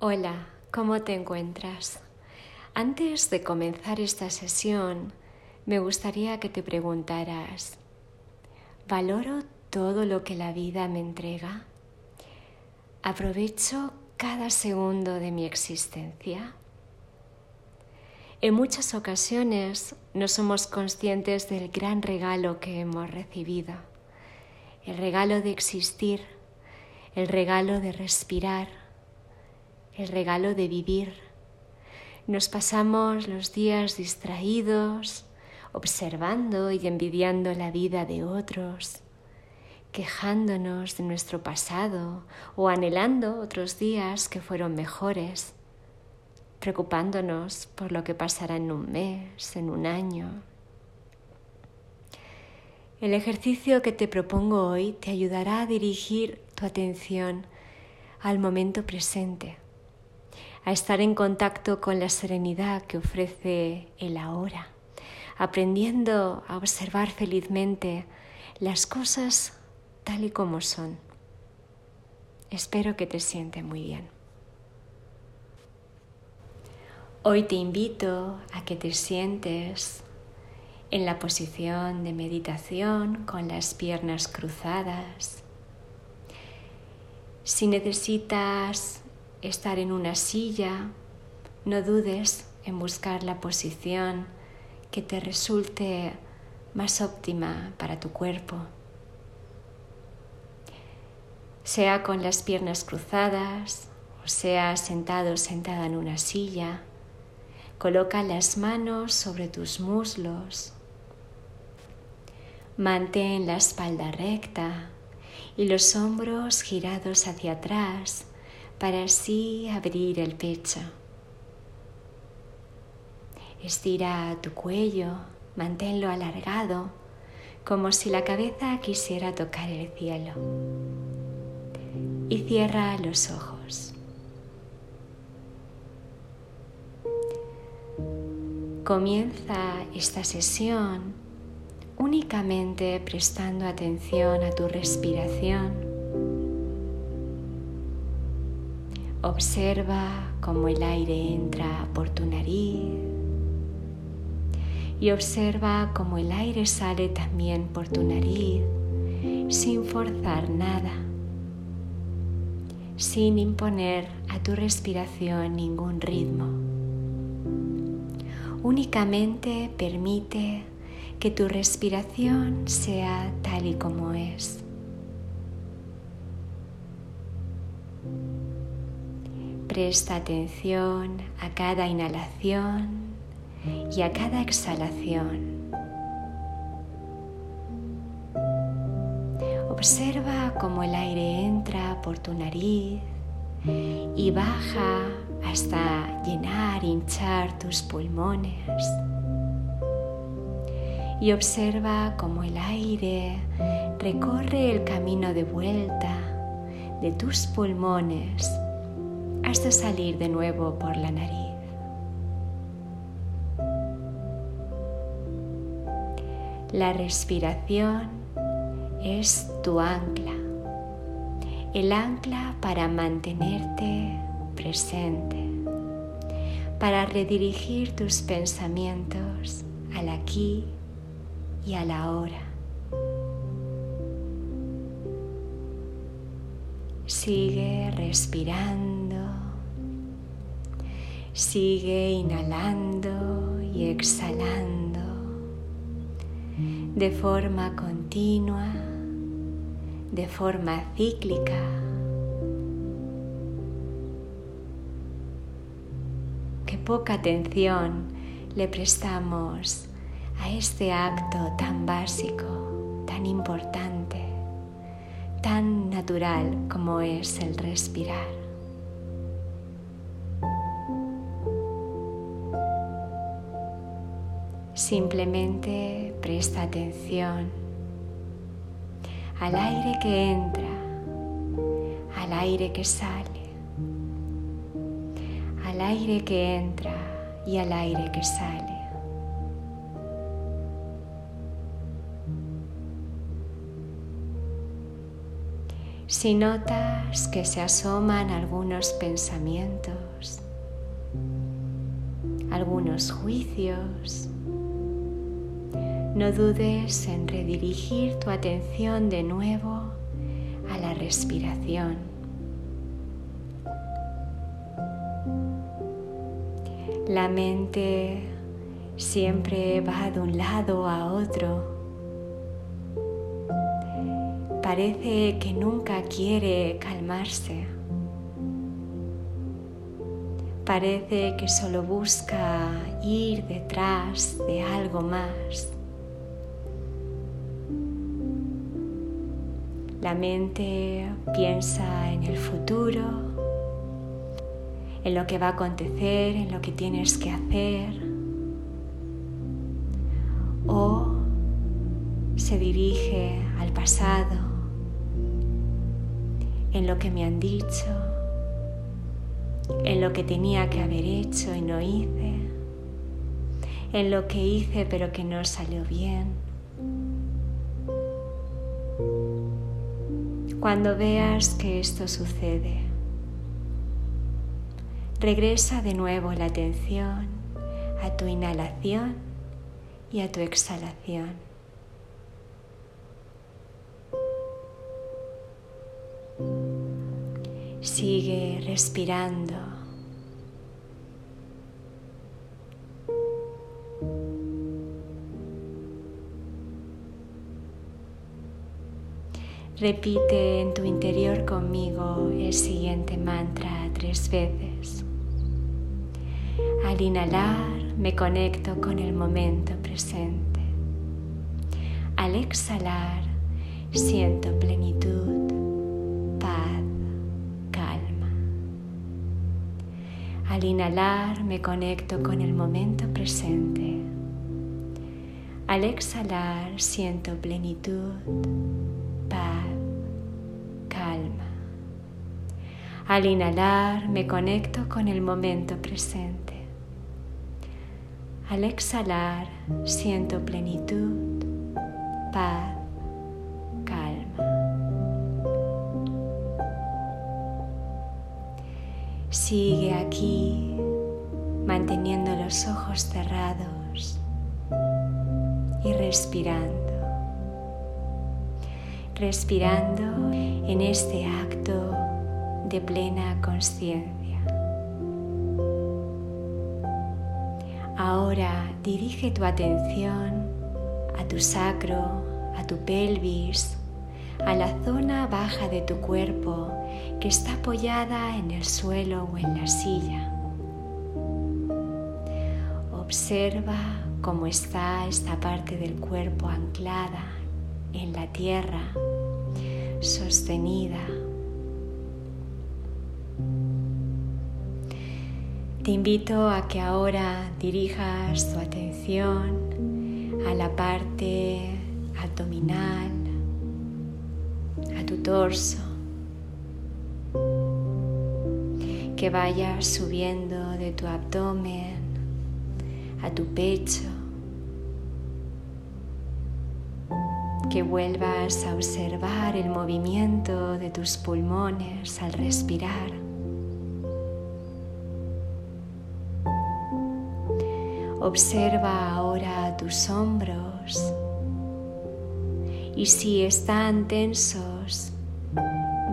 Hola, ¿cómo te encuentras? Antes de comenzar esta sesión, me gustaría que te preguntaras, ¿valoro todo lo que la vida me entrega? ¿Aprovecho cada segundo de mi existencia? En muchas ocasiones no somos conscientes del gran regalo que hemos recibido, el regalo de existir, el regalo de respirar, el regalo de vivir. Nos pasamos los días distraídos, observando y envidiando la vida de otros, quejándonos de nuestro pasado o anhelando otros días que fueron mejores, preocupándonos por lo que pasará en un mes, en un año. El ejercicio que te propongo hoy te ayudará a dirigir tu atención al momento presente a estar en contacto con la serenidad que ofrece el ahora, aprendiendo a observar felizmente las cosas tal y como son. Espero que te siente muy bien. Hoy te invito a que te sientes en la posición de meditación con las piernas cruzadas. Si necesitas estar en una silla, no dudes en buscar la posición que te resulte más óptima para tu cuerpo. Sea con las piernas cruzadas o sea sentado o sentada en una silla, coloca las manos sobre tus muslos. Mantén la espalda recta y los hombros girados hacia atrás para así abrir el pecho. Estira tu cuello, manténlo alargado, como si la cabeza quisiera tocar el cielo. Y cierra los ojos. Comienza esta sesión únicamente prestando atención a tu respiración Observa cómo el aire entra por tu nariz y observa cómo el aire sale también por tu nariz sin forzar nada, sin imponer a tu respiración ningún ritmo. Únicamente permite que tu respiración sea tal y como es. Presta atención a cada inhalación y a cada exhalación. Observa cómo el aire entra por tu nariz y baja hasta llenar, hinchar tus pulmones. Y observa cómo el aire recorre el camino de vuelta de tus pulmones hasta salir de nuevo por la nariz. La respiración es tu ancla, el ancla para mantenerte presente, para redirigir tus pensamientos al aquí y a la hora. Sigue respirando, sigue inhalando y exhalando de forma continua, de forma cíclica. Qué poca atención le prestamos a este acto tan básico, tan importante tan natural como es el respirar. Simplemente presta atención al aire que entra, al aire que sale, al aire que entra y al aire que sale. Si notas que se asoman algunos pensamientos, algunos juicios, no dudes en redirigir tu atención de nuevo a la respiración. La mente siempre va de un lado a otro. Parece que nunca quiere calmarse. Parece que solo busca ir detrás de algo más. La mente piensa en el futuro, en lo que va a acontecer, en lo que tienes que hacer. O se dirige al pasado, en lo que me han dicho, en lo que tenía que haber hecho y no hice, en lo que hice pero que no salió bien Cuando veas que esto sucede, regresa de nuevo la atención a tu inhalación y a tu exhalación. Sigue respirando Repite en tu interior conmigo el siguiente mantra tres veces. Al inhalar me conecto con el momento presente. Al exhalar siento plenitud, Al inhalar me conecto con el momento presente. Al exhalar siento plenitud, Al inhalar me conecto con el momento presente. Al exhalar siento plenitud, paz, Sigue aquí manteniendo los ojos cerrados y respirando. Respirando en este acto de plena conciencia. Ahora dirige tu atención a tu sacro, a tu pelvis, a la zona baja de tu cuerpo que está apoyada en el suelo o en la silla. Observa cómo está esta parte del cuerpo anclada en la tierra, sostenida Te invito a que ahora dirijas tu atención a la parte abdominal, a tu torso, que vayas subiendo de tu abdomen a tu pecho, que vuelvas a observar el movimiento de tus pulmones al respirar. Observa ahora tus hombros y si están tensos,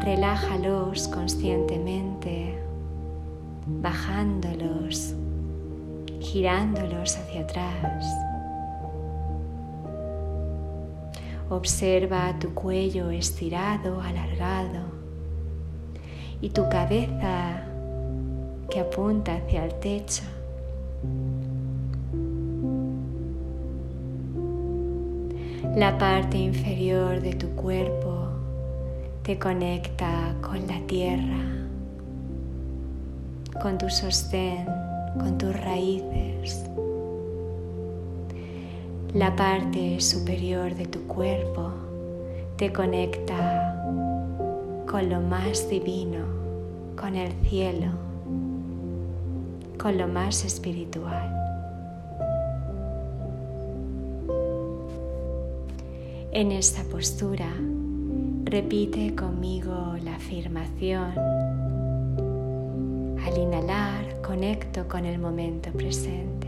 relájalos conscientemente, bajándolos, girándolos hacia atrás. Observa tu cuello estirado, alargado y tu cabeza que apunta hacia el techo. La parte inferior de tu cuerpo te conecta con la tierra, con tu sostén, con tus raíces. La parte superior de tu cuerpo te conecta con lo más divino, con el cielo, con lo más espiritual. En esta postura Repite conmigo la afirmación. Al inhalar, conecto con el momento presente.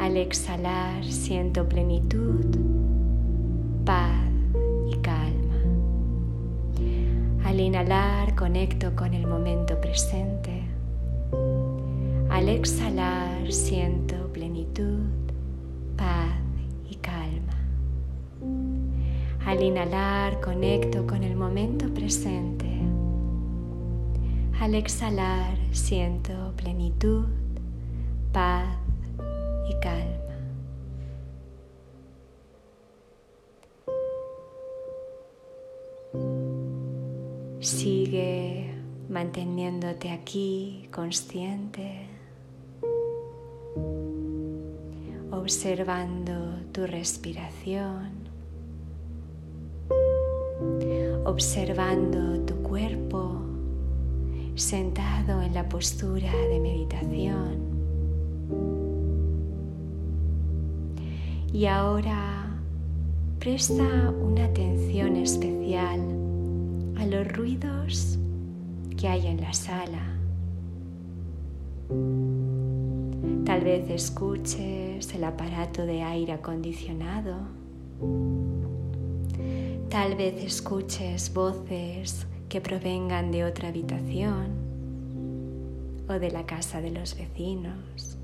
Al exhalar, siento plenitud, paz y calma. Al inhalar, conecto con el momento presente. Al exhalar, siento plenitud, paz y calma. Al inhalar conecto con el momento presente. Al exhalar siento plenitud, paz y calma. Sigue manteniéndote aquí consciente, observando tu respiración observando tu sentado en la postura de meditación. Y ahora presta una atención especial a los ruidos que hay en la sala. Tal vez escuches el aparato de aire acondicionado Tal vez escuches voces que provengan de otra habitación o de la casa de los vecinos.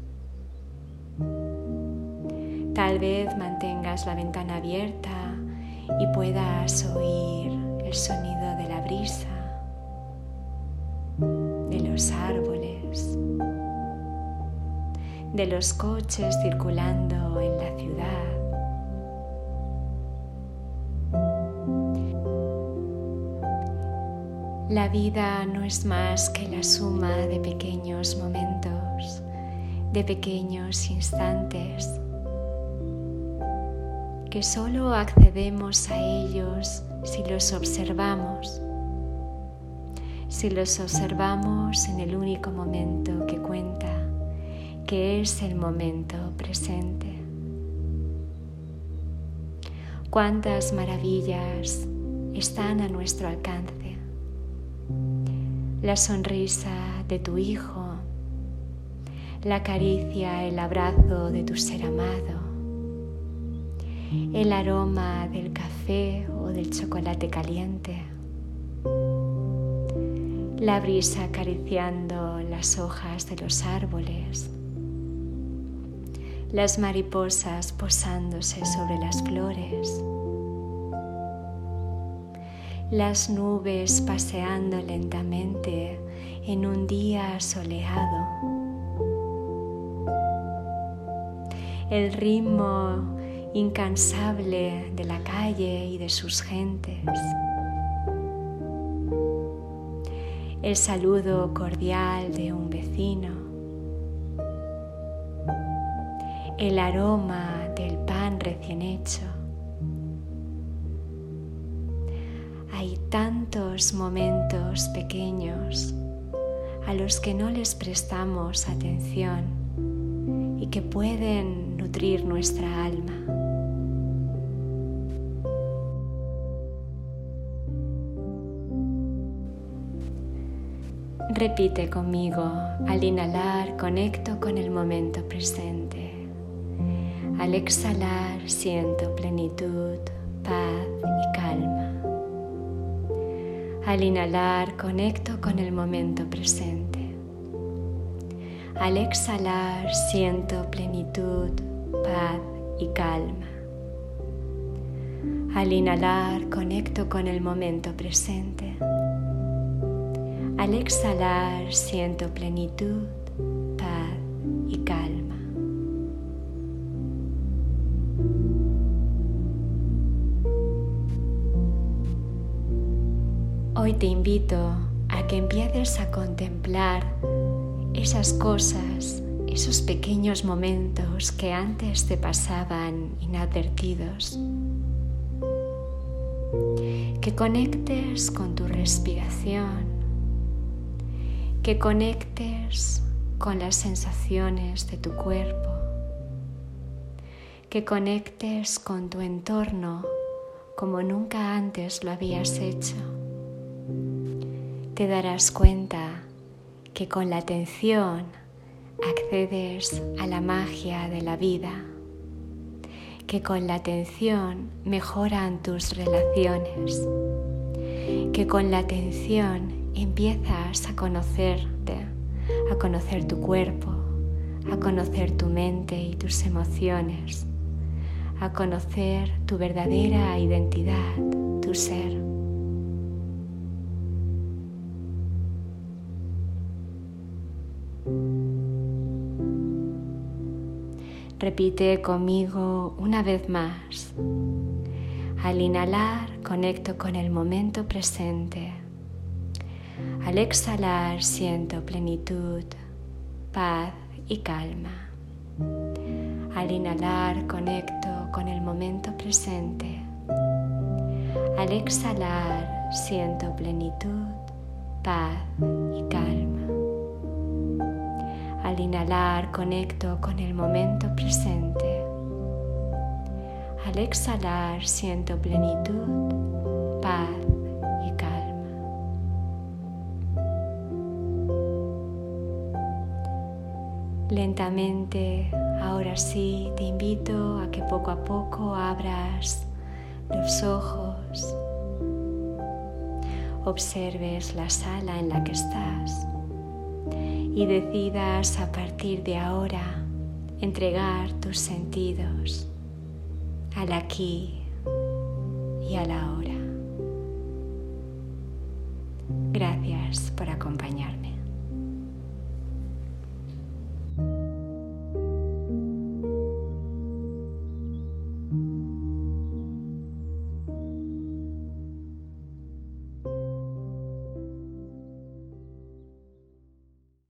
Tal vez mantengas la ventana abierta y puedas oír el sonido de la brisa, de los árboles, de los coches circulando en la ciudad. La vida no es más que la suma de pequeños momentos, de pequeños instantes, que solo accedemos a ellos si los observamos, si los observamos en el único momento que cuenta, que es el momento presente. Cuántas maravillas están a nuestro alcance la sonrisa de tu hijo, la caricia, el abrazo de tu ser amado, el aroma del café o del chocolate caliente, la brisa acariciando las hojas de los árboles, las mariposas posándose sobre las flores las nubes paseando lentamente en un día soleado. El ritmo incansable de la calle y de sus gentes. El saludo cordial de un vecino. El aroma del pan recién hecho tantos momentos pequeños a los que no les prestamos atención y que pueden nutrir nuestra alma. Repite conmigo, al inhalar conecto con el momento presente. Al exhalar siento plenitud, paz y calma. Al inhalar conecto con el momento presente. Al exhalar siento plenitud, paz y calma. Al inhalar conecto con el momento presente. Al exhalar siento plenitud, paz y calma. Hoy te invito a que empieces a contemplar esas cosas, esos pequeños momentos que antes te pasaban inadvertidos. Que conectes con tu respiración, que conectes con las sensaciones de tu cuerpo, que conectes con tu entorno como nunca antes lo habías hecho. Te darás cuenta que con la atención accedes a la magia de la vida, que con la atención mejoran tus relaciones, que con la atención empiezas a conocerte, a conocer tu cuerpo, a conocer tu mente y tus emociones, a conocer tu verdadera identidad, tu ser. Repite conmigo una vez más. Al inhalar conecto con el momento presente. Al exhalar siento plenitud, paz y calma. Al inhalar conecto con el momento presente. Al exhalar siento plenitud, paz y calma. Al inhalar conecto con el momento presente. Al exhalar siento plenitud, paz y calma. Lentamente, ahora sí, te invito a que poco a poco abras los ojos, observes la sala en la que estás y decidas a partir de ahora entregar tus sentidos al aquí y a la hora. Gracias por acompañarme.